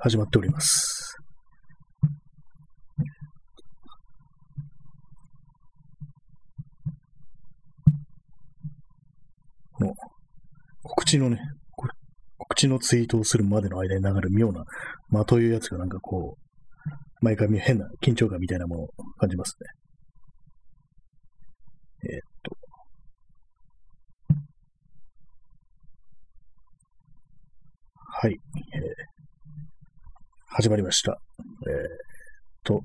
始まっております。この、告知のね、こ告知のツイートをするまでの間に流れる妙な間というやつがなんかこう、毎回変な緊張感みたいなものを感じますね。えーっと。はい。始まりました。えーと。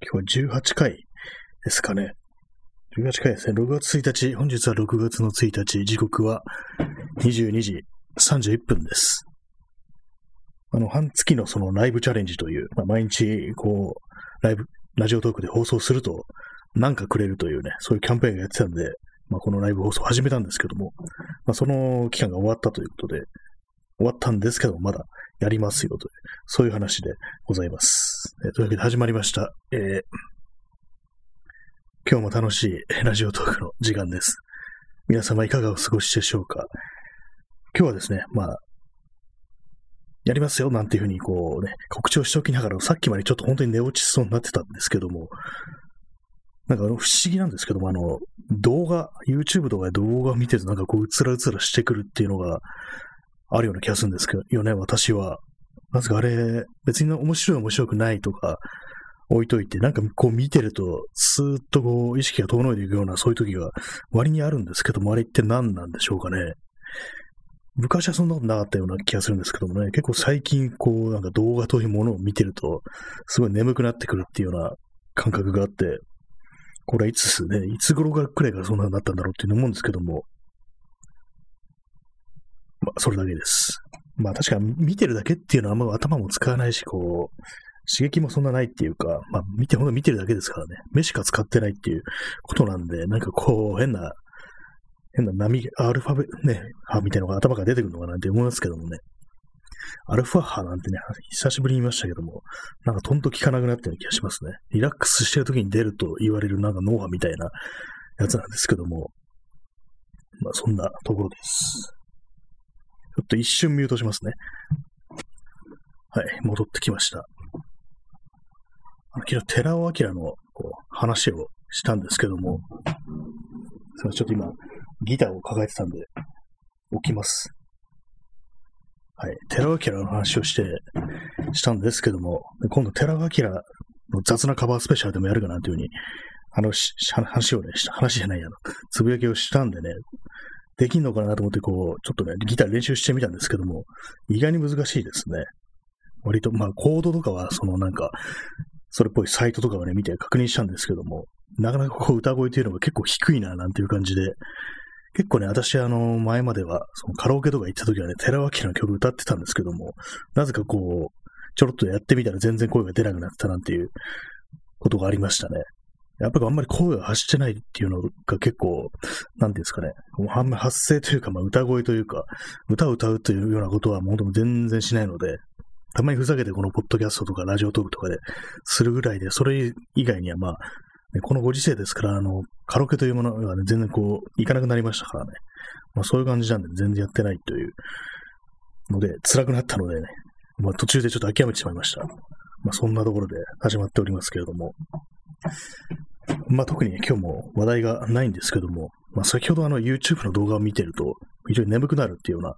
今日は18回ですかね。18回ですね。6月1日、本日は6月の1日、時刻は22時31分です。あの、半月のそのライブチャレンジという、まあ、毎日、こう、ライブ、ラジオトークで放送すると、なんかくれるというね、そういうキャンペーンがやってたんで、まあ、このライブ放送を始めたんですけども、まあ、その期間が終わったということで、終わったんですけど、まだやりますよという、そういう話でございます。えーというわけで始まりました。えー今日も楽しいラジオトークの時間です。皆様いかがお過ごしでしょうか？今日はですね、まあ、やりますよなんていうふうにこうね、告知をしておきながら、さっきまでちょっと本当に寝落ちしそうになってたんですけども、なんかあの不思議なんですけども、あの、動画、YouTube とかで動画を見てるとなんかこう、うつらうつらしてくるっていうのがあるような気がするんですけど、よね、私は。なぜかあれ、別に面白い面白くないとか、置いといて、なんかこう見てると、スーッとこう意識が遠のいていくようなそういう時が割にあるんですけども、あれって何なんでしょうかね。昔はそんなことなかったような気がするんですけどもね、結構最近こうなんか動画というものを見てると、すごい眠くなってくるっていうような感覚があって、これはいつすね、いつ頃がくらいからそんなになったんだろうっていうの思うんですけども、まあ、それだけです。まあ確か見てるだけっていうのはあんま頭も使わないし、こう、刺激もそんなないっていうか、まあ見て、ほんと見てるだけですからね。目しか使ってないっていうことなんで、なんかこう、変な、変な波、アルファベ、ね、派みたいなのが頭から出てくるのかなって思いますけどもね。アルファ派なんてね、久しぶりに言いましたけども、なんかとんと効かなくなったような気がしますね。リラックスしてる時に出ると言われるなんか脳波みたいなやつなんですけども、まあそんなところです。ちょっと一瞬ミュートしますね。はい、戻ってきました。あの、昨日、寺尾明のこう話をしたんですけども、すいません、ちょっと今、ギターを抱えてたんで、起きます。はい、寺尾明の話をして、したんですけども、今度、寺尾明の雑なカバースペシャルでもやるかなというふうに、あの、話をね、話じゃないやの、つぶやきをしたんでね、できんのかなと思って、こう、ちょっとね、ギター練習してみたんですけども、意外に難しいですね。割と、まあ、コードとかは、そのなんか、それっぽいサイトとかをね、見て確認したんですけども、なかなかこう歌声というのが結構低いな、なんていう感じで、結構ね、私、あの、前までは、そのカラオケとか行った時はね、寺脇の曲歌ってたんですけども、なぜかこう、ちょろっとやってみたら全然声が出なくなったなんていうことがありましたね。やっぱりあんまり声が発してないっていうのが結構、なんていうんですかね、あんまり発声というか、まあ歌声というか、歌を歌うというようなことはもう本当全然しないので、たまにふざけてこのポッドキャストとかラジオトークとかでするぐらいで、それ以外にはまあ、ね、このご時世ですから、あの、カラオケというものがね、全然こう、いかなくなりましたからね。まあそういう感じなんで全然やってないというので、辛くなったのでね、まあ途中でちょっと諦めてしまいました。まあそんなところで始まっておりますけれども。まあ特にね、今日も話題がないんですけども、まあ先ほどあの YouTube の動画を見てると、非常に眠くなるっていうような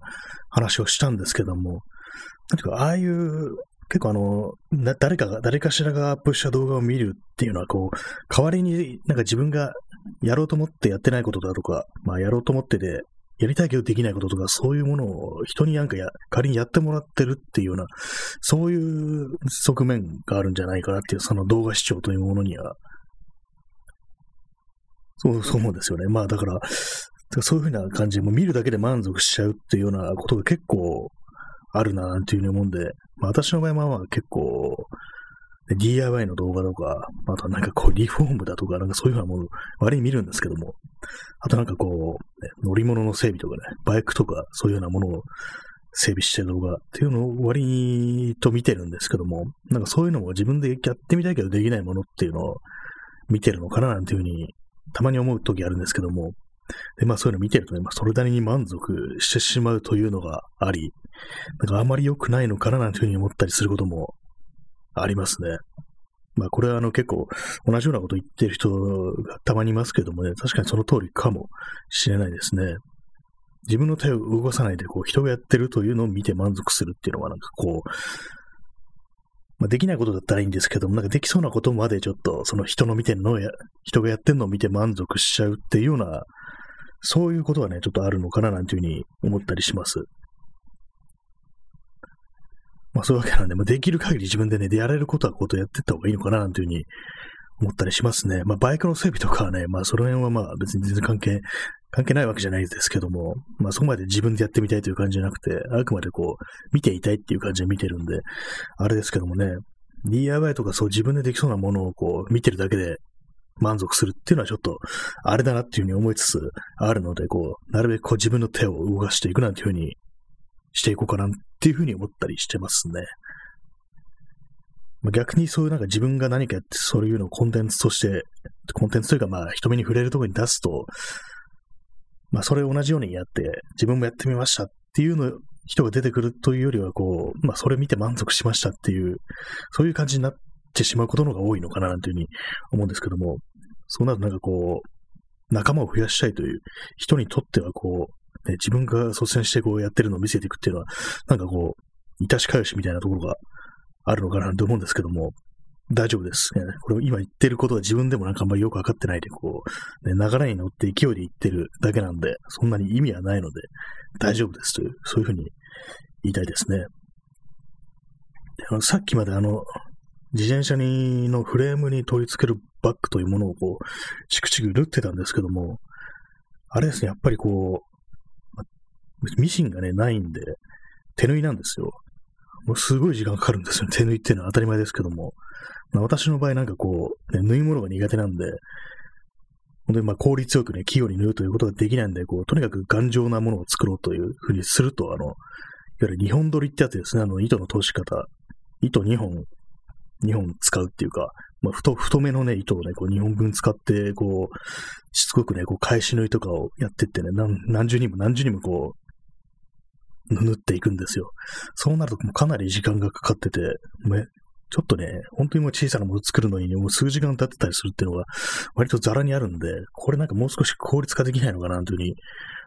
話をしたんですけども、なんていうか、ああいう、結構あの、誰かが、誰かしらがアップした動画を見るっていうのは、こう、代わりになんか自分がやろうと思ってやってないことだとか、まあやろうと思ってで、やりたいけどできないこととか、そういうものを人になんかや、仮にやってもらってるっていうような、そういう側面があるんじゃないかなっていう、その動画視聴というものには、そう、そう思うんですよね。まあだから、そういうふうな感じで、もう見るだけで満足しちゃうっていうようなことが結構あるな、なんていうふうに思うんで、まあ私の場合は結構、DIY の動画とか、あとなんかこうリフォームだとか、なんかそういうようなもの、割に見るんですけども、あとなんかこう、ね、乗り物の整備とかね、バイクとかそういうようなものを整備してる動画っていうのを割にと見てるんですけども、なんかそういうのも自分でやってみたいけどできないものっていうのを見てるのかななんていうふうに、たまに思う時あるんですけども、で、まあそういうの見てるとね、まあそれなりに満足してしまうというのがあり、なんかあまり良くないのかななんていうふうに思ったりすることもありますね。まあこれはあの結構同じようなこと言ってる人がたまにいますけどもね、確かにその通りかもしれないですね。自分の手を動かさないでこう人がやってるというのを見て満足するっていうのはなんかこう、まあ、できないことだったらいいんですけども、なんかできそうなことまでちょっとその人の見てるのをや、人がやってるのを見て満足しちゃうっていうような、そういうことはね、ちょっとあるのかななんていうふうに思ったりします。まあそういうわけなんで、まあ、できる限り自分でね、でやれることはことやってった方がいいのかななんていうふうに思ったりしますね。まあバイクの整備とかはね、まあその辺はまあ別に全然関係、関係ないわけじゃないですけども、まあそこまで自分でやってみたいという感じじゃなくて、あくまでこう、見ていたいっていう感じで見てるんで、あれですけどもね、DIY とかそう自分でできそうなものをこう、見てるだけで満足するっていうのはちょっと、あれだなっていうふうに思いつつあるので、こう、なるべくこう自分の手を動かしていくなんていうふうにしていこうかなっていうふうに思ったりしてますね。逆にそういうなんか自分が何かやってそういうのをコンテンツとして、コンテンツというかまあ人目に触れるところに出すと、まあそれを同じようにやって自分もやってみましたっていうの人が出てくるというよりはこう、まあそれ見て満足しましたっていう、そういう感じになってしまうことの方が多いのかななんていうふうに思うんですけども、そうなるとなんかこう、仲間を増やしたいという人にとってはこう、ね、自分が率先してこうやってるのを見せていくっていうのは、なんかこう、いたしかよしみたいなところがあるのかなと思うんですけども、大丈夫です。ね、これ今言ってることは自分でもなんかあんまりよくわかってないで、こう、ね、流れに乗って勢いで言ってるだけなんで、そんなに意味はないので、大丈夫ですという、そういうふうに言いたいですね。あのさっきまであの、自転車にのフレームに取り付けるバッグというものをこう、チクチク縫ってたんですけども、あれですね、やっぱりこう、ミシンがね、ないんで、手縫いなんですよ。もうすごい時間かかるんですよ。手縫いっていうのは当たり前ですけども。まあ、私の場合なんかこう、ね、縫い物が苦手なんで、本当にまあ効率よくね、器用に縫うということができないんで、こう、とにかく頑丈なものを作ろうというふうにすると、あの、いわゆる日本取りってやつですね、あの、糸の通し方。糸2本、2本使うっていうか、まあ、太、太めのね、糸をね、こう2本分使って、こう、しつこくね、こう、返し縫いとかをやってってね、何何重にも何重にもこう、縫っていくんですよ。そうなるともうかなり時間がかかってて、ちょっとね、本当にもう小さなものを作るのにもう数時間経ってたりするっていうのが割とザラにあるんで、これなんかもう少し効率化できないのかなというふうに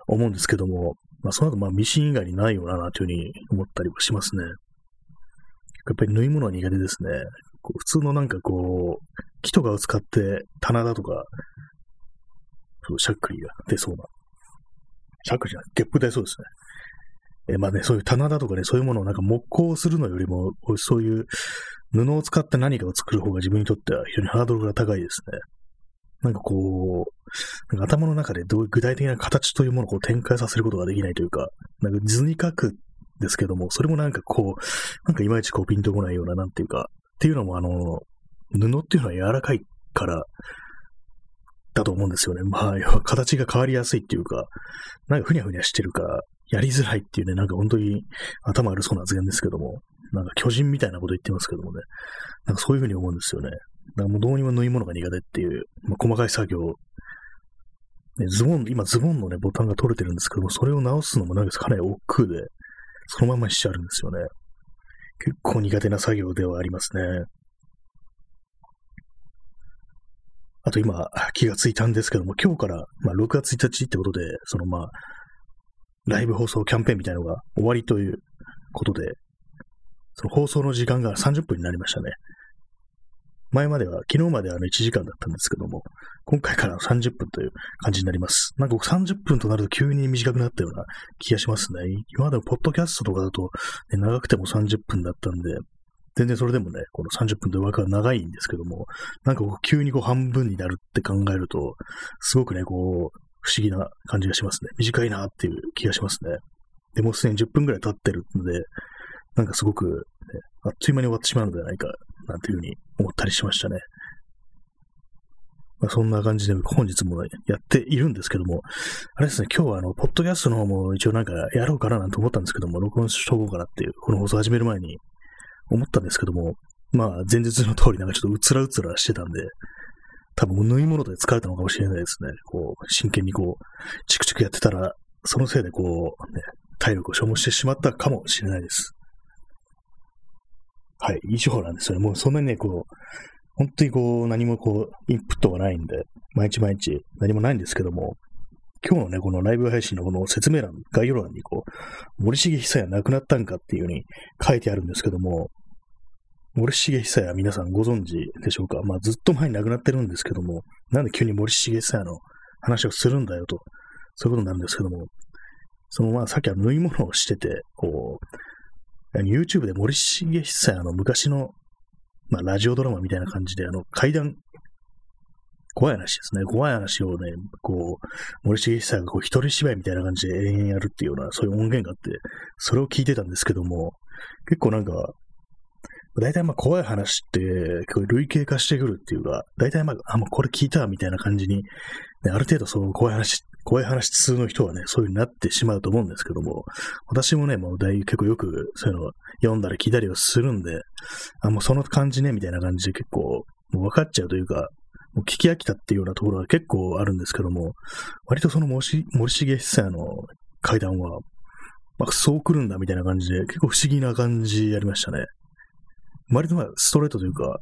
思うんですけども、まあその後まあミシン以外にないよなというふうに思ったりもしますね。やっぱり縫い物は苦手ですね。普通のなんかこう、木とかを使って棚だとか、そうしゃっくりが出そうな。しゃっくりじゃない、ゲップ出そうですね。えまあね、そういう棚だとかね、そういうものをなんか木工するのよりも、そういう布を使って何かを作る方が自分にとっては非常にハードルが高いですね。なんかこう、なんか頭の中でどういう具体的な形というものをこう展開させることができないというか、なんか図に書くんですけども、それもなんかこう、なんかいまいちこうピンとこないような、なんていうか、っていうのもあの、布っていうのは柔らかいから、だと思うんですよね。まあ、形が変わりやすいっていうか、なんかふにゃふにゃしてるから、やりづらいっていうね、なんか本当に頭悪そうな発言ですけども、なんか巨人みたいなこと言ってますけどもね、なんかそういうふうに思うんですよね。だからもうどうにも縫い物が苦手っていう、まあ、細かい作業、ね、ズボン、今ズボンのね、ボタンが取れてるんですけども、それを直すのもなんかかなり億劫で、そのまましちゃうんですよね。結構苦手な作業ではありますね。あと今気がついたんですけども、今日から、まあ、6月1日ってことで、そのまあ、ライブ放送キャンペーンみたいなのが終わりということで、その放送の時間が30分になりましたね。前までは、昨日まではあの1時間だったんですけども、今回から30分という感じになります。なんか30分となると急に短くなったような気がしますね。今までのポッドキャストとかだと、ね、長くても30分だったんで、全然それでもね、この30分という枠は長いんですけども、なんかこう急にこう半分になるって考えると、すごくね、こう、不思議な感じがしますね。短いなっていう気がしますね。でもうすでに10分くらい経ってるので、なんかすごく、ね、あっという間に終わってしまうのではないか、なんていうふうに思ったりしましたね。まあ、そんな感じで本日も、やっているんですけども、あれですね、今日はあの、ポッドキャストの方も一応なんかやろうかななんて思ったんですけども、録音しとこうかなっていう、この放送始める前に思ったんですけども、まあ前日の通りなんかちょっとうつらうつらしてたんで、多分縫い物で疲れたのかもしれないですね。こう、真剣にこう、チクチクやってたら、そのせいでこう、ね、体力を消耗してしまったかもしれないです。はい、以上なんですよね。もうそんなにね、こう、本当にこう、何もこう、インプットがないんで、毎日毎日何もないんですけども、今日のね、このライブ配信のこの説明欄、概要欄にこう、森重久也亡くなったんかっていう風に書いてあるんですけども、森重久也皆さんご存知でしょうか？まあずっと前に亡くなってるんですけども、なんで急に森重久也の話をするんだよと、そういうことなんですけども、そのまあさっきは縫い物をしてて、こう、YouTube で森重久也の昔の、まあラジオドラマみたいな感じで、あの階段怖い話ですね。怖い話をね、こう、森重久がこう一人芝居みたいな感じで延々やるっていうような、そういう音源があって、それを聞いてたんですけども、結構なんか、大体まあ怖い話って、類型化してくるっていうか、大体まあ、あ、もうこれ聞いたみたいな感じに、ね、ある程度そう怖い話、怖い話通の人はね、そういう風になってしまうと思うんですけども、私もね、もう大結構よくそういうの読んだり聞いたりをするんで、あ、もうその感じね、みたいな感じで結構、もう分かっちゃうというか、もう聞き飽きたっていうようなところが結構あるんですけども、割とその森重久也の階段は、まあ、そう来るんだみたいな感じで、結構不思議な感じやりましたね。割とまあストレートというか、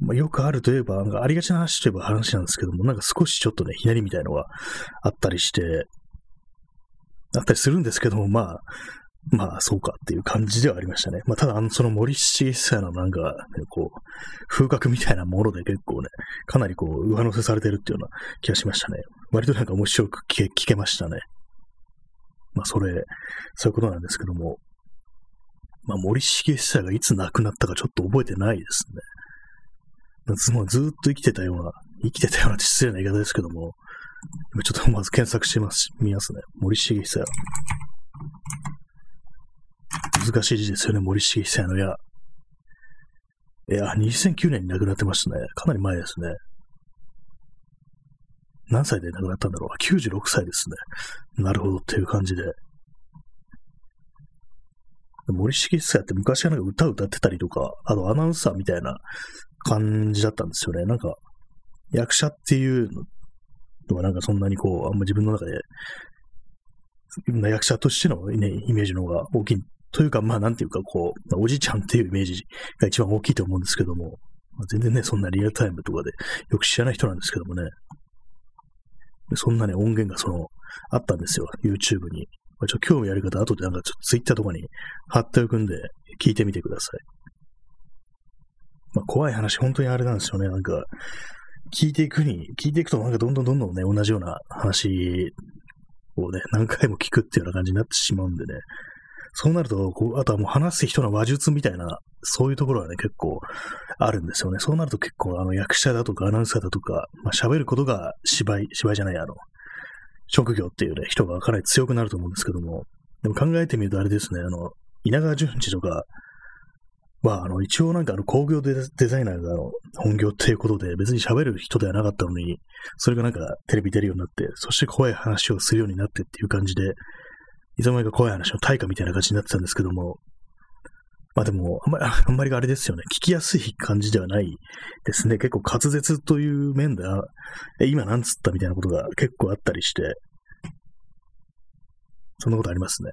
まあ、よくあるといえば、なんかありがちな話といえば話なんですけども、なんか少しちょっとね、ひねりみたいのがあったりして、あったりするんですけども、まあ、まあ、そうかっていう感じではありましたね。まあ、ただ、あの、その森重久のなんか、ね、こう、風格みたいなもので結構ね、かなりこう、上乗せされてるっていうような気がしましたね。割となんか面白く聞け聞けましたね。まあ、それ、そういうことなんですけども、まあ、森重久がいつ亡くなったかちょっと覚えてないですね。もうずっと生きてたような、生きてたような失礼な言い方ですけども、ちょっとまず検索してます、見ますね。森重久。難しい字ですよね、森重久の矢。いや、2009年に亡くなってましたね。かなり前ですね。何歳で亡くなったんだろう ?96 歳ですね。なるほどっていう感じで。森重久って昔はなんか歌歌ってたりとか、あとアナウンサーみたいな感じだったんですよね。なんか、役者っていうのはなんかそんなにこう、あんま自分の中で、役者としての、ね、イメージの方が大きいというか、まあ、なんていうか、こう、おじいちゃんっていうイメージが一番大きいと思うんですけども、まあ、全然ね、そんなリアルタイムとかでよく知らない人なんですけどもね、そんなね、音源がその、あったんですよ、YouTube に。まあ、ちょっと興味ある方、後でなんかちょっと Twitter とかに貼っておくんで、聞いてみてください。まあ、怖い話、本当にあれなんですよね、なんか、聞いていくに、聞いていくとなんかどんどんどんどんね、同じような話をね、何回も聞くっていうような感じになってしまうんでね、そうなると、こうあとはもう話す人の話術みたいな、そういうところはね、結構あるんですよね。そうなると結構、あの、役者だとかアナウンサーだとか、まあ、喋ることが芝居、芝居じゃない、あの、職業っていうね、人がかなり強くなると思うんですけども、でも考えてみるとあれですね、あの、稲川淳二とかは、ああの、一応なんかあの工業デザイナーがあの本業っていうことで別に喋る人ではなかったのに、それがなんかテレビ出るようになって、そして怖い話をするようになってっていう感じで、いつの間にか怖い話の対価みたいな感じになってたんですけども、まあでも、あんまり、あんまりあれですよね。聞きやすい感じではないですね。結構滑舌という面で、え、今なんつったみたいなことが結構あったりして、そんなことありますね。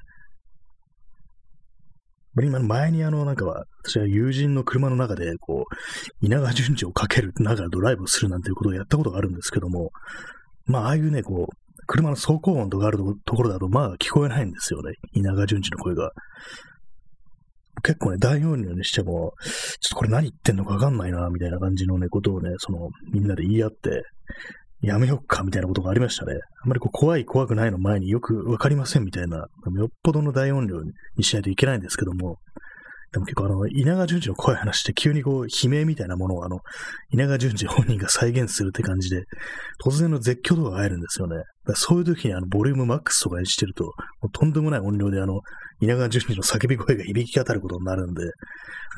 今前にあの、なんかは、私は友人の車の中で、こう、稲川淳二をかける、ながらドライブするなんていうことをやったことがあるんですけども、まあ、ああいうね、こう、車の走行音とかあるところだと、まあ聞こえないんですよね。稲川淳二の声が。結構ね、大音量にしても、ちょっとこれ何言ってんのかわかんないな、みたいな感じのね、ことをね、その、みんなで言い合って、やめよっか、みたいなことがありましたね。あんまりこう怖い、怖くないの前によくわかりません、みたいな、よっぽどの大音量にしないといけないんですけども、でも結構あの、稲川淳二の怖い話して急にこう、悲鳴みたいなものをあの、稲川淳二本人が再現するって感じで、突然の絶叫度が入るんですよね。そういう時にあの、ボリュームマックスとかにしてると、とんでもない音量であの、稲川淳二の叫び声が響き当たることになるんで、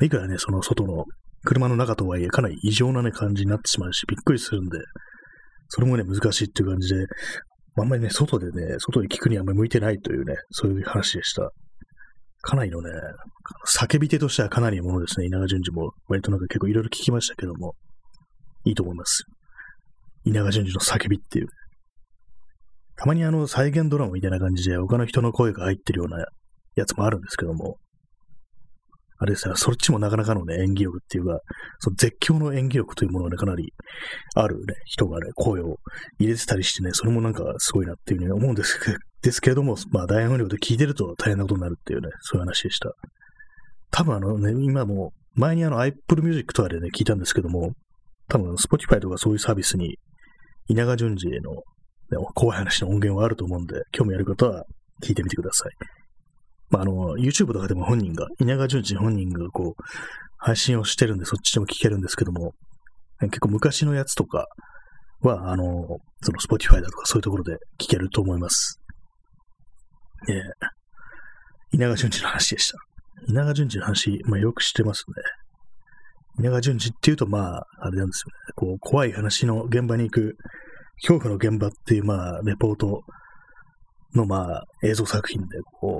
いくらね、その外の車の中とはいえ、かなり異常なね、感じになってしまうし、びっくりするんで、それもね、難しいっていう感じで、あんまりね、外でね、外で聞くにはあんまり向いてないというね、そういう話でした。かなりのね、叫び手としてはかなりのものですね。稲川淳二も割となんか結構いろいろ聞きましたけども、いいと思います。稲川淳二の叫びっていう。たまにあの再現ドラマみたいな感じで他の人の声が入ってるようなやつもあるんですけども、あれですね、そっちもなかなかのね、演技力っていうか、その絶叫の演技力というものがね、かなりあるね、人がね、声を入れてたりしてね、それもなんかすごいなっていうふうに思うんですけ ですけれども、まあ大音量で聞いてると大変なことになるっていうね、そういう話でした。多分あのね、今も、前にあの Apple Music とかでね、聞いたんですけども、多分 Spotify とかそういうサービスに、稲川淳二の、ね、怖い話の音源はあると思うんで、興味ある方は聞いてみてください。まあ、あの、YouTube とかでも本人が、稲川淳二本人がこう、配信をしてるんで、そっちでも聞けるんですけども、結構昔のやつとかは、あの、その Spotify だとかそういうところで聞けると思います。ええ稲川淳二の話でした。稲川淳二の話、まあよく知ってますね。稲川淳二っていうと、まあ、あれなんですよね。こう、怖い話の現場に行く、恐怖の現場っていう、まあ、レポートの、まあ、映像作品で、こう、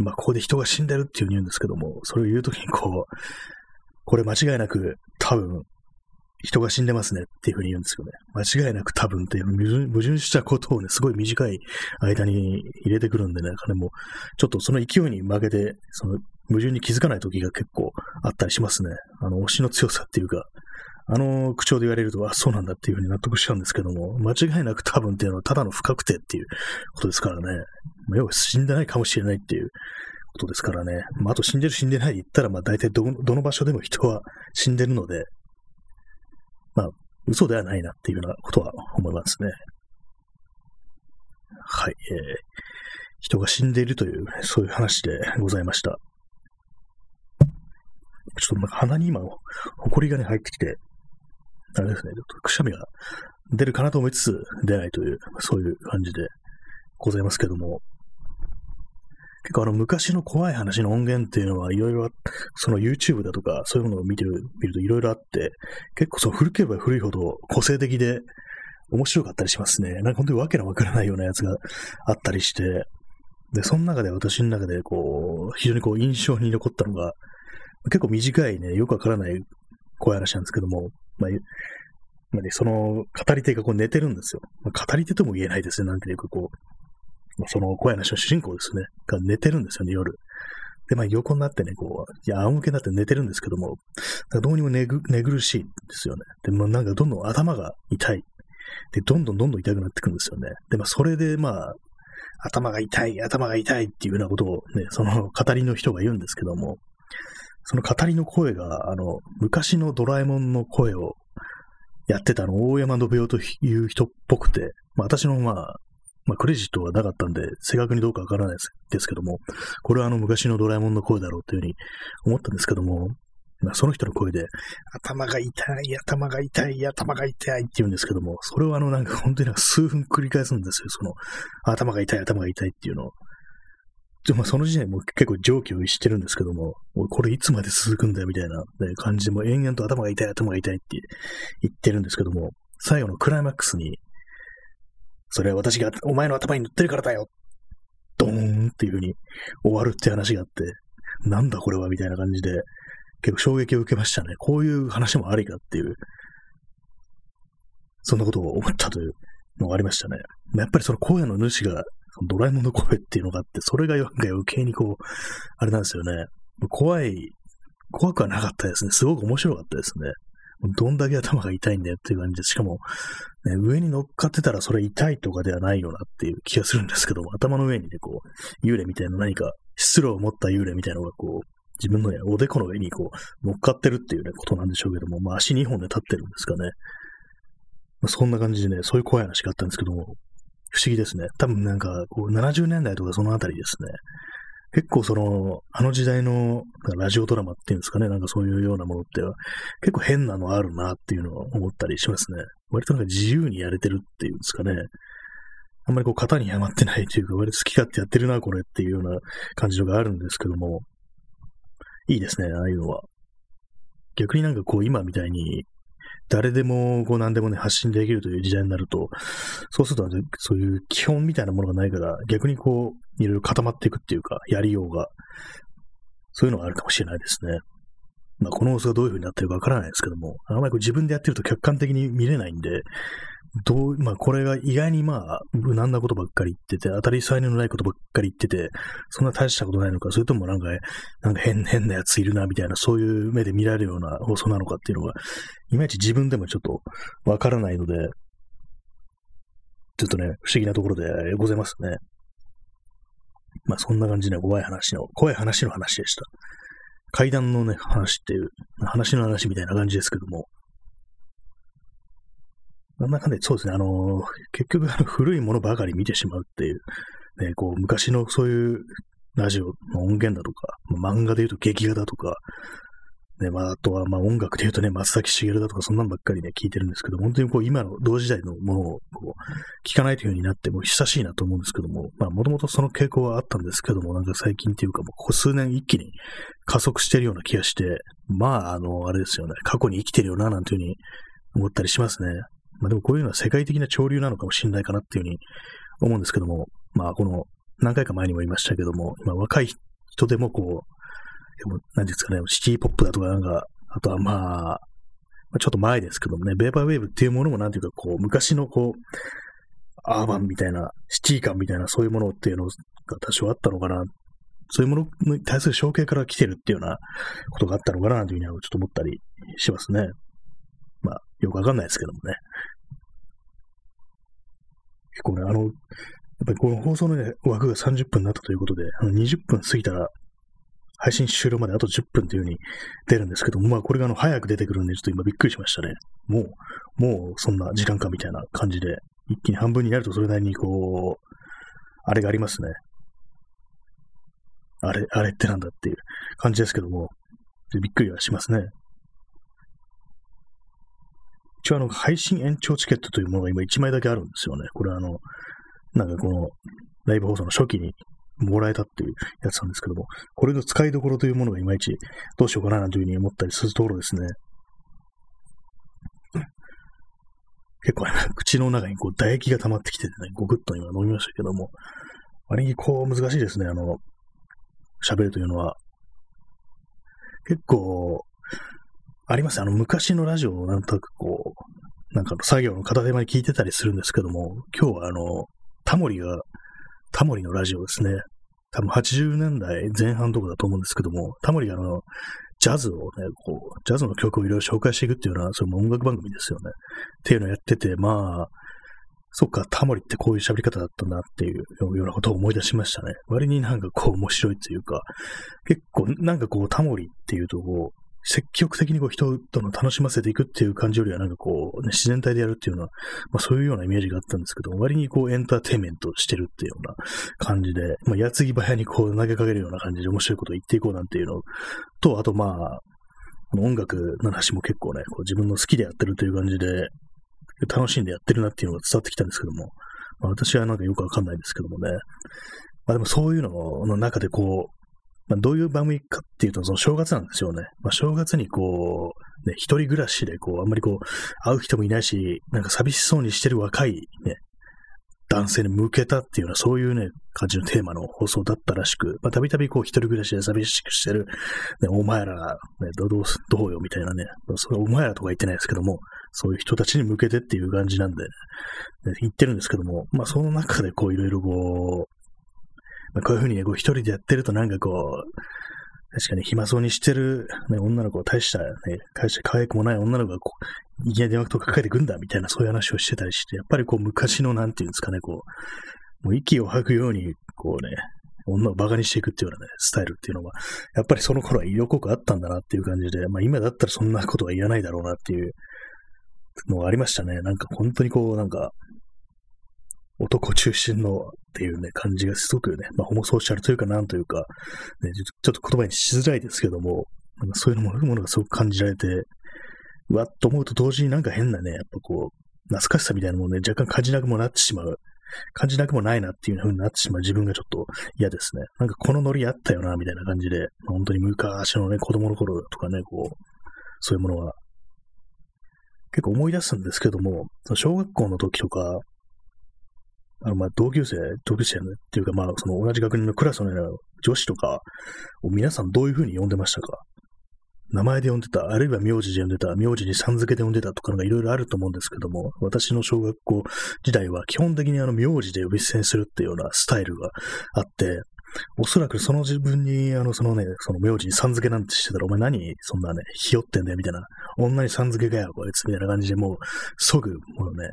まあ、ここで人が死んでるっていうふうに言うんですけども、それを言うときに、こう、これ間違いなく、多分、人が死んでますねっていうふうに言うんですよね。間違いなく多分っていう矛盾したことをね、すごい短い間に入れてくるんでね、彼も、ちょっとその勢いに負けて、その矛盾に気づかない時が結構あったりしますね。あの、推しの強さっていうか、あの口調で言われると、あ、そうなんだっていうふうに納得しちゃうんですけども、間違いなく多分っていうのはただの不確定っていうことですからね。まあ要は死んでないかもしれないっていうことですからね。まあ、あと死んでる死んでない言ったら、まあ大体どの場所でも人は死んでるので、まあ、嘘ではないなっていうようなことは思いますね。はい、えー、人が死んでいるという、そういう話でございました。ちょっと鼻に今、埃がね、入ってきて、あれですね、ちょっとくしゃみが出るかなと思いつつ出ないという、そういう感じでございますけども、結構あの昔の怖い話の音源っていうのはいろいろ、その YouTube だとかそういうものを見てる、見るといろいろあって、結構そう古ければ古いほど個性的で面白かったりしますね。なんか本当にわけのわからないようなやつがあったりして、で、その中で私の中でこう、非常にこう印象に残ったのが、結構短いね、よくわからない怖い話なんですけども、まあ、まあね、その語り手がこう寝てるんですよ。まあ、語り手とも言えないですね。なんていうかこう、その怖い話の主人公ですね、が寝てるんですよね、夜。で、まあ横になってね、こう、いや、仰向けになって寝てるんですけども、どうにも寝ぐ寝苦しいんですよね。で、まあなんかどんどん頭が痛い。で、どんどんどんどん痛くなってくんですよね。で、まあそれでまあ、頭が痛い、頭が痛いっていうようなことをね、その語りの人が言うんですけども、その語りの声が、あの、昔のドラえもんの声をやってたの、大山信夫という人っぽくて、まあ私のまあ、まあ、クレジットがなかったんで、正確にどうかわからないですけども、これはあの昔のドラえもんの声だろうというふうに思ったんですけども、まあ、その人の声で、頭が痛い、頭が痛い、頭が痛いって言うんですけども、それをあのなんか本当に数分繰り返すんですよ。その、頭が痛い、頭が痛いっていうのを。でまあ、その時点も結構上気をしてるんですけども、これいつまで続くんだよみたいな、ね、感じで、も延々と頭が痛い、頭が痛いって言ってるんですけども、最後のクライマックスに、それは私がお前の頭に塗ってるからだよドーンっていう風に終わるって話があって、なんだこれはみたいな感じで、結構衝撃を受けましたね。こういう話もありかっていう、そんなことを思ったというのがありましたね。やっぱりその声の主が、ドラえもんの声っていうのがあって、それが余計にこう、あれなんですよね。怖い、怖くはなかったですね。すごく面白かったですね。どんだけ頭が痛いんだよっていう感じで、しかも、ね、上に乗っかってたらそれ痛いとかではないよなっていう気がするんですけども、頭の上にね、こう、幽霊みたいな何か、失路を持った幽霊みたいなのがこう、自分の、ね、おでこの上にこう、乗っかってるっていうね、ことなんでしょうけども、まあ足2本で立ってるんですかね。まあ、そんな感じでね、そういう怖い話があったんですけども、不思議ですね。多分なんか、こう、70年代とかそのあたりですね。結構その、あの時代のラジオドラマっていうんですかね、なんかそういうようなものって結構変なのあるなっていうのを思ったりしますね。割となんか自由にやれてるっていうんですかね。あんまりこう型にはまってないというか、割と好き勝手やってるな、これっていうような感じのがあるんですけども、いいですね、ああいうのは。逆になんかこう今みたいに誰でもこう何でもね、発信できるという時代になると、そうすると、そういう基本みたいなものがないから、逆にこう、いろいろ固まっていくっていうか、やりようが、そういうのがあるかもしれないですね。まあ、この様子がどういうふうになってるかわからないですけども、あんまりこう自分でやってると客観的に見れないんで、どう、まあ、これが意外にまあ、無難なことばっかり言ってて、当たり障りのないことばっかり言ってて、そんな大したことないのか、それともなんか、なんか変、変なやついるな、みたいな、そういう目で見られるような放送なのかっていうのが、いまいち自分でもちょっとわからないので、ちょっとね、不思議なところでございますね。まあそんな感じで怖い話の、怖い話の話でした。階段のね、話っていう、話の話みたいな感じですけども、なんだかんだそうですね、あの、結局あの古いものばかり見てしまうっていう、ね、こう昔のそういうラジオの音源だとか、漫画で言うと劇画だとか、ね、まあ、あとは、まあ、音楽で言うとね、松崎しげるだとか、そんなんばっかりね、聞いてるんですけど、本当にこう、今の同時代のものを、こう、聞かないというようになって、もう久しいなと思うんですけども、まあ、もともとその傾向はあったんですけども、なんか最近っていうか、もう、ここ数年一気に加速してるような気がして、まあ、あの、あれですよね、過去に生きてるよな、なんていうふうに思ったりしますね。まあでもこういうのは世界的な潮流なのかもしれないかなっていうふうに思うんですけども、まあこの何回か前にも言いましたけども、今若い人でもこう、でも何ですかね、シティポップだとかなんか、あとはまあ、ちょっと前ですけどもね、ベーパーウェーブっていうものもなんていうかこう、昔のこう、アーバンみたいな、シティ感みたいなそういうものっていうのが多少あったのかな。そういうものに対する象形から来てるっていうようなことがあったのかなというふうにはちょっと思ったりしますね。まあ、よくわかんないですけどもね。結構ね、あの、やっぱりこの放送の、ね、枠が30分になったということで、あの20分過ぎたら、配信終了まであと10分という風に出るんですけども、まあこれがあの早く出てくるんで、ちょっと今びっくりしましたね。もう、もうそんな時間かみたいな感じで、一気に半分になるとそれなりにこう、あれがありますね。あれ、あれってなんだっていう感じですけども、びっくりはしますね。応あの、配信延長チケットというものが今1枚だけあるんですよね。これはあの、なんかこの、ライブ放送の初期にもらえたっていうやつなんですけども、これの使いどころというものがいまいちどうしようかななんていうふうに思ったりするところですね。結構、口の中にこう唾液が溜まってきててね、ごくっと今飲みましたけども、割にこう難しいですね、あの、喋るというのは。結構、あります。あの、昔のラジオをなんとなくこう、なんかの作業の片手間に聞いてたりするんですけども、今日はあの、タモリが、タモリのラジオですね。多分80年代前半とかだと思うんですけども、タモリがあの、ジャズをね、こう、ジャズの曲をいろいろ紹介していくっていうのは、それも音楽番組ですよね。っていうのをやってて、まあ、そっか、タモリってこういう喋り方だったんだっていうようなことを思い出しましたね。割になんかこう面白いっていうか、結構なんかこうタモリっていうとこう、積極的にこう人との楽しませていくっていう感じよりは、なんかこう、ね、自然体でやるっていうのは、まあそういうようなイメージがあったんですけど、割にこうエンターテインメントしてるっていうような感じで、まあ矢継ぎ早にこう投げかけるような感じで面白いことを言っていこうなんていうの。と、あとまあ、音楽の話も結構ね、こう自分の好きでやってるという感じで、楽しんでやってるなっていうのが伝わってきたんですけども、まあ私はなんかよくわかんないですけどもね、まあでもそういうのの中でこう、まあ、どういう番組かっていうと、その正月なんですよね。まあ、正月にこう、ね、一人暮らしで、こう、あんまりこう、会う人もいないし、なんか寂しそうにしてる若いね、男性に向けたっていうのは、そういうね、感じのテーマの放送だったらしく、まあ、たびたびこう、一人暮らしで寂しくしてる、ね、お前ら、ね、どう、どうよ、みたいなね、それお前らとか言ってないですけども、そういう人たちに向けてっていう感じなんで、ね、言ってるんですけども、まあ、その中でこう、いろいろこう、まあ、こういうふうにね、こう一人でやってるとなんかこう、確かに暇そうにしてる、ね、女の子を大した、ね、大した可愛くもない女の子がこう、いきなり電話とかかけてくんだみたいなそういう話をしてたりして、やっぱりこう昔のなんていうんですかね、こう、もう息を吐くように、こうね、女を馬鹿にしていくっていうようなね、スタイルっていうのは、やっぱりその頃は色濃くあったんだなっていう感じで、まあ今だったらそんなことは言わないだろうなっていうのがありましたね。なんか本当にこう、なんか、男中心のっていうね、感じがすごくね、まあ、ホモソーシャルというか、なんというか、ね、ちょっと言葉にしづらいですけども、なんかそういうものがすごく感じられて、うわっと思うと同時になんか変なね、やっぱこう、懐かしさみたいなものね、若干感じなくもなってしまう。感じなくもないなっていう風になってしまう自分がちょっと嫌ですね。なんかこのノリあったよな、みたいな感じで、まあ、本当に昔のね、子供の頃とかね、こう、そういうものは結構思い出すんですけども、小学校の時とか、あの、まあ、同級生、同級生っていうか、まあ、その同じ学年のクラスの女子とかを皆さんどういうふうに呼んでましたか？名前で呼んでた、あるいは名字で呼んでた、名字にさん付けで呼んでたとかがいろいろあると思うんですけども、私の小学校時代は基本的にあの名字で呼び捨てにするっていうようなスタイルがあって、おそらくその自分に、あの、そのね、その名字にさん付けなんてしてたら、お前何、そんなね、ひよってんだよ、みたいな。女にさん付けかよ、こいつ、みたいな感じで、もう、即、もうね、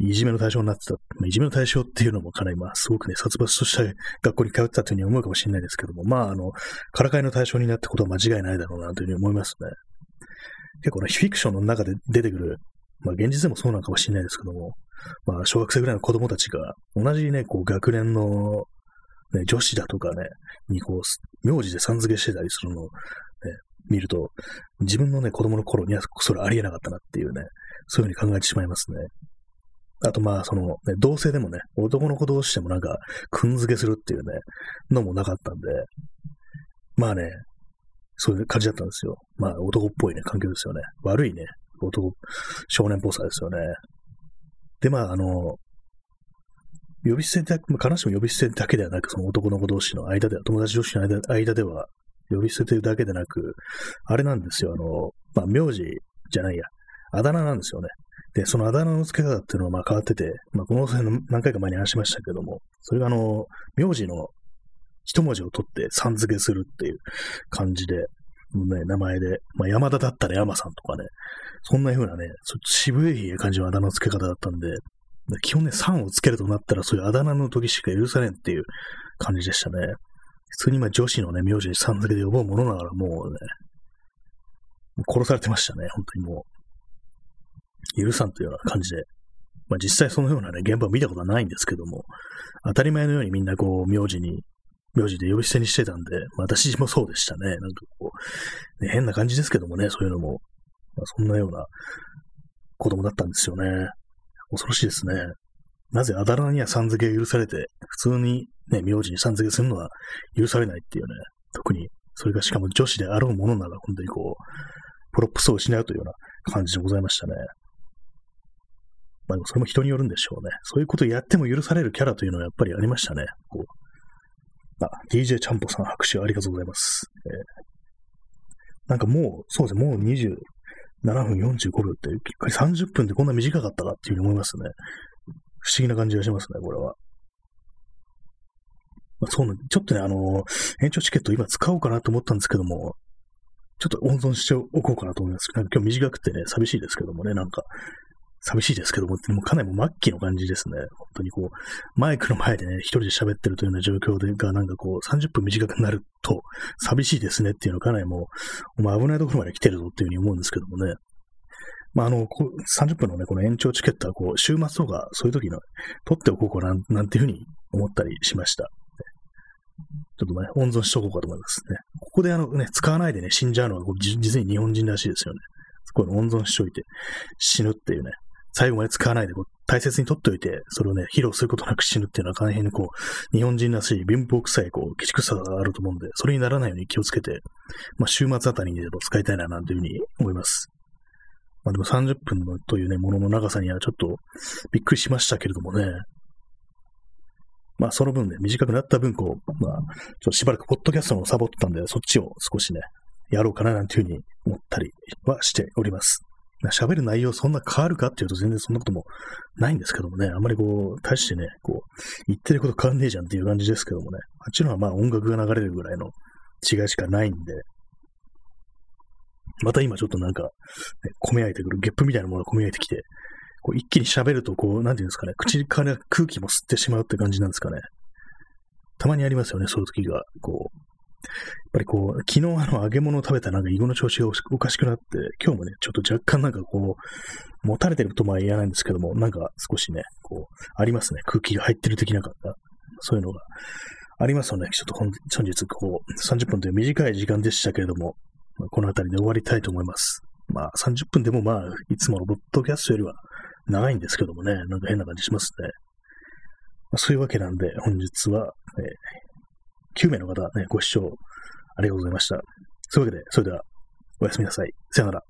いじめの対象になってた。いじめの対象っていうのもかなり、まあ、すごくね、殺伐とした学校に通ってたというふうに思うかもしれないですけども、まあ、あの、からかいの対象になったことは間違いないだろうなというふうに思いますね。結構ね、フィクションの中で出てくる、まあ、現実でもそうなのかもしれないですけども、まあ、小学生ぐらいの子供たちが、同じね、こう、学年の、ね、女子だとかね、にこう、名字でさん付けしてたりするのを、ね、見ると、自分のね、子供の頃にはそれありえなかったなっていうね、そういうふうに考えてしまいますね。あとまあ、その、ね、同性でもね、男の子同士でもなんか、くんづけするっていうね、のもなかったんで、まあね、そういう感じだったんですよ。まあ、男っぽいね、環境ですよね。悪いね、男、少年っぽさですよね。で、まあ、あの、呼び捨てだ、必ずしも呼び捨てだけではなく、その男の子同士の間では、友達同士の間間では、呼び捨てだけでなく、あれなんですよ、あの、まあ、名字じゃないや、あだ名なんですよね。で、そのあだ名の付け方っていうのはまあ変わってて、まあ、この何回か前に話しましたけども、それがあの、名字の一文字を取ってさん付けするっていう感じで、ね、名前で、まあ、山田だったら山さんとかね、そんな風なね、渋い感じのあだ名の付け方だったんで、基本ね、さんをつけるとなったら、そういうあだ名の時しか許されんっていう感じでしたね。普通に今女子のね、名字にさん付けで呼ぼうものながらもうね、殺されてましたね、本当にもう。許さんというような感じで、まあ実際そのようなね、現場を見たことはないんですけども、当たり前のようにみんなこう、名字に、名字で呼び捨てにしてたんで、まあ私もそうでしたね。なんかこう、ね、変な感じですけどもね、そういうのも、まあ、そんなような子供だったんですよね。恐ろしいですね。なぜあだ名にはさん付けが許されて、普通にね、名字にさん付けするのは許されないっていうね、特に、それがしかも女子であろうものなら、本当にこう、プロップスを失うというような感じでございましたね。まあそれも人によるんでしょうね。そういうことをやっても許されるキャラというのはやっぱりありましたね。こうあ、DJ ちゃんぽさん拍手ありがとうございます。えー、なんかもう、そうですね、もう27分45秒って、30分でこんな短かったかっていうふうに思いますね。不思議な感じがしますね、これは。まあ、そうなんちょっとね、あのー、延長チケット今使おうかなと思ったんですけども、ちょっと温存しておこうかなと思います。なんか今日短くてね、寂しいですけどもね、なんか、寂しいですけども、もかなりもう末期の感じですね。本当にこう、マイクの前でね、一人で喋ってるというような状況でが、なんかこう、30分短くなると、寂しいですねっていうのかなりもう、お前危ないところまで来てるぞっていうふうに思うんですけどもね。まあ、あの、30分のね、この延長チケットは、こう、週末とか、そういう時の、取っておこうかな、なんていうふうに思ったりしました。ちょっとね、温存しとこうかと思いますね。ここであのね、使わないでね、死んじゃうのは、実に日本人らしいですよね。こういうの温存しといて、死ぬっていうね、最後まで使わないでこう大切に取っておいて、それをね、披露することなく死ぬっていうのは大変にこう、日本人らしい貧乏臭い、こう、きちくさがあると思うんで、それにならないように気をつけて、まあ、週末あたりにでも使いたいな、なんていうふうに思います。まあでも30分のというね、ものの長さにはちょっとびっくりしましたけれどもね。まあその分ね、短くなった分、こう、まあ、ちょっとしばらくポッドキャストのサボったんで、そっちを少しね、やろうかななんていうふうに思ったりはしております。喋る内容そんな変わるかっていうと全然そんなこともないんですけどもね、あんまりこう、大してね、こう、言ってること変わんねえじゃんっていう感じですけどもね、あっちのはまあ音楽が流れるぐらいの違いしかないんで、また今ちょっとなんか、ね、込め合えてくる、ゲップみたいなものが込め合えてきて、こう一気に喋るとこう、なんていうんですかね、口から空気も吸ってしまうって感じなんですかね。たまにありますよね、そういう時が。こう、やっぱりこう、昨日あの揚げ物を食べたなんか胃の調子がおかしくなって、今日もね、ちょっと若干なんかこう、持たれてるとまあ言わないんですけども、なんか少しね、こう、ありますね。空気が入ってる的なかった。そういうのがありますよね。ちょっと本日、こう、30分という短い時間でしたけれども、この辺りで終わりたいと思います。まあ30分でもまあ、いつものボッドキャストよりは長いんですけどもね、なんか変な感じしますね。まあ、そういうわけなんで、本日は、えー9名の方ね、ご視聴ありがとうございました。そういうわけで、それでは、おやすみなさい。さよなら。